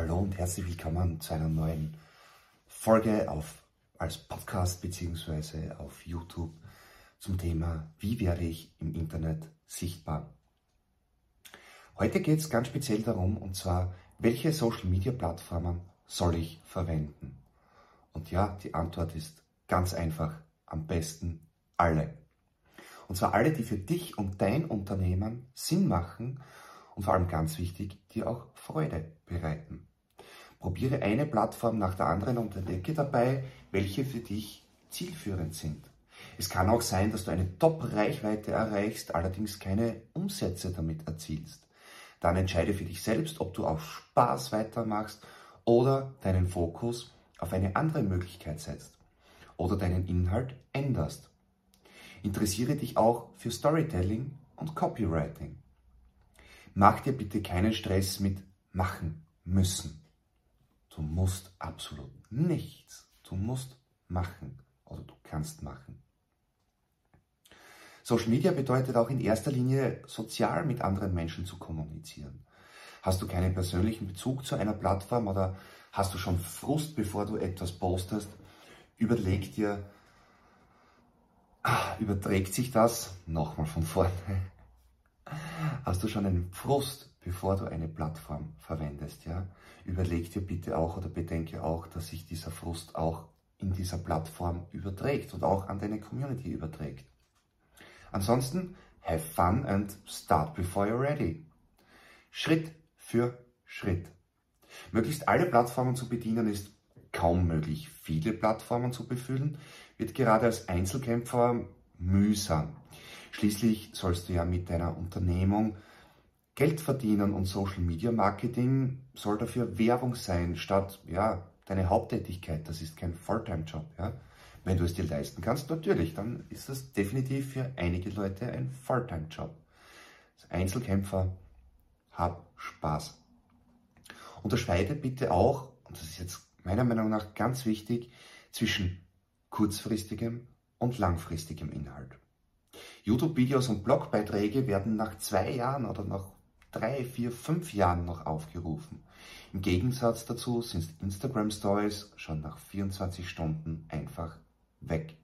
Hallo und herzlich willkommen zu einer neuen Folge auf, als Podcast bzw. auf YouTube zum Thema Wie werde ich im Internet sichtbar? Heute geht es ganz speziell darum, und zwar, welche Social Media Plattformen soll ich verwenden? Und ja, die Antwort ist ganz einfach, am besten alle. Und zwar alle, die für dich und dein Unternehmen Sinn machen und vor allem ganz wichtig, dir auch Freude bereiten. Probiere eine Plattform nach der anderen und entdecke dabei, welche für dich zielführend sind. Es kann auch sein, dass du eine Top-Reichweite erreichst, allerdings keine Umsätze damit erzielst. Dann entscheide für dich selbst, ob du auf Spaß weitermachst oder deinen Fokus auf eine andere Möglichkeit setzt oder deinen Inhalt änderst. Interessiere dich auch für Storytelling und Copywriting. Mach dir bitte keinen Stress mit machen müssen. Du musst absolut nichts. Du musst machen oder du kannst machen. Social Media bedeutet auch in erster Linie sozial mit anderen Menschen zu kommunizieren. Hast du keinen persönlichen Bezug zu einer Plattform oder hast du schon Frust, bevor du etwas postest? Überleg dir, ah, überträgt sich das? Nochmal von vorne. Hast du schon einen Frust, bevor du eine Plattform verwendest? Ja? Überleg dir bitte auch oder bedenke auch, dass sich dieser Frust auch in dieser Plattform überträgt und auch an deine Community überträgt. Ansonsten, have fun and start before you're ready. Schritt für Schritt. Möglichst alle Plattformen zu bedienen ist kaum möglich. Viele Plattformen zu befüllen wird gerade als Einzelkämpfer mühsam. Schließlich sollst du ja mit deiner Unternehmung Geld verdienen und Social Media Marketing soll dafür Werbung sein, statt ja, deine Haupttätigkeit. Das ist kein Fulltime-Job. Ja? Wenn du es dir leisten kannst, natürlich, dann ist das definitiv für einige Leute ein Fulltime-Job. Als Einzelkämpfer, hab Spaß. Unterscheide bitte auch, und das ist jetzt meiner Meinung nach ganz wichtig, zwischen kurzfristigem und langfristigem Inhalt. YouTube-Videos und Blogbeiträge werden nach zwei Jahren oder nach drei, vier, fünf Jahren noch aufgerufen. Im Gegensatz dazu sind Instagram Stories schon nach 24 Stunden einfach weg.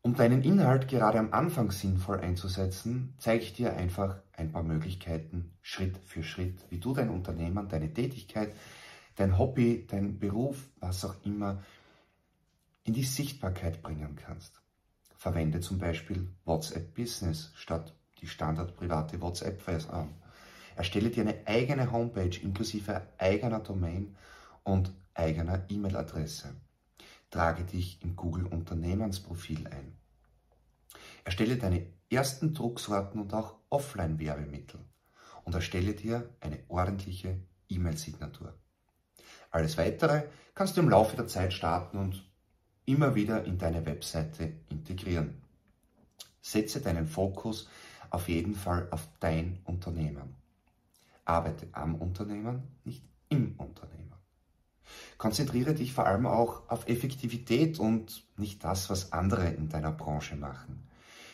Um deinen Inhalt gerade am Anfang sinnvoll einzusetzen, zeige ich dir einfach ein paar Möglichkeiten Schritt für Schritt, wie du dein Unternehmen, deine Tätigkeit, dein Hobby, dein Beruf, was auch immer, in die Sichtbarkeit bringen kannst. Verwende zum Beispiel WhatsApp Business statt die standard private WhatsApp-Version. Erstelle dir eine eigene Homepage inklusive eigener Domain und eigener E-Mail-Adresse. Trage dich im Google Unternehmensprofil ein. Erstelle deine ersten Drucksorten und auch Offline-Werbemittel und erstelle dir eine ordentliche E-Mail-Signatur. Alles weitere kannst du im Laufe der Zeit starten und immer wieder in deine Webseite integrieren. Setze deinen Fokus auf jeden Fall auf dein Unternehmen. Arbeite am Unternehmen, nicht im Unternehmen. Konzentriere dich vor allem auch auf Effektivität und nicht das, was andere in deiner Branche machen.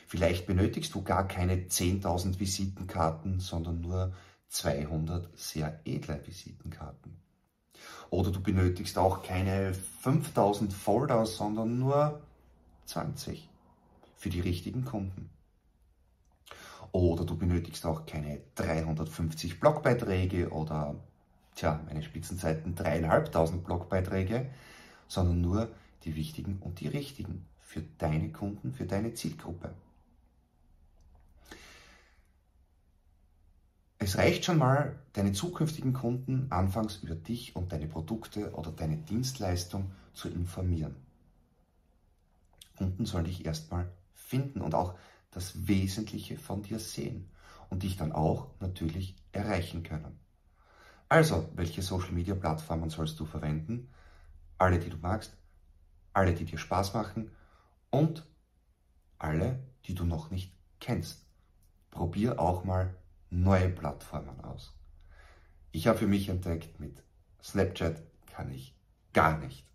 Vielleicht benötigst du gar keine 10.000 Visitenkarten, sondern nur 200 sehr edle Visitenkarten. Oder du benötigst auch keine 5000 Folder, sondern nur 20 für die richtigen Kunden. Oder du benötigst auch keine 350 Blogbeiträge oder, tja, meine Spitzenzeiten dreieinhalbtausend Blogbeiträge, sondern nur die wichtigen und die richtigen für deine Kunden, für deine Zielgruppe. Es reicht schon mal, deine zukünftigen Kunden anfangs über dich und deine Produkte oder deine Dienstleistung zu informieren. Kunden sollen dich erstmal finden und auch das Wesentliche von dir sehen und dich dann auch natürlich erreichen können. Also, welche Social Media Plattformen sollst du verwenden? Alle, die du magst, alle, die dir Spaß machen und alle, die du noch nicht kennst. Probier auch mal neue Plattformen aus. Ich habe für mich entdeckt, mit Snapchat kann ich gar nicht.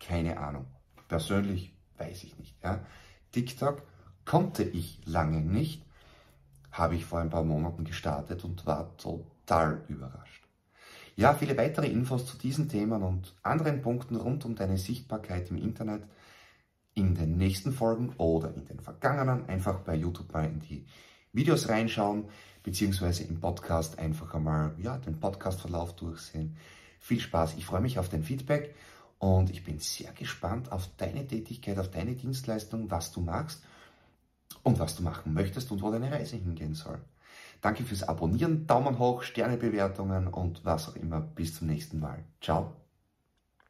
Keine Ahnung. Persönlich weiß ich nicht. Ja. TikTok konnte ich lange nicht, habe ich vor ein paar Monaten gestartet und war total überrascht. Ja, viele weitere Infos zu diesen Themen und anderen Punkten rund um deine Sichtbarkeit im Internet in den nächsten Folgen oder in den vergangenen einfach bei YouTube mal in die Videos reinschauen, beziehungsweise im Podcast einfach einmal ja, den Podcastverlauf durchsehen. Viel Spaß, ich freue mich auf dein Feedback und ich bin sehr gespannt auf deine Tätigkeit, auf deine Dienstleistung, was du magst und was du machen möchtest und wo deine Reise hingehen soll. Danke fürs Abonnieren, Daumen hoch, Sternebewertungen und was auch immer. Bis zum nächsten Mal. Ciao.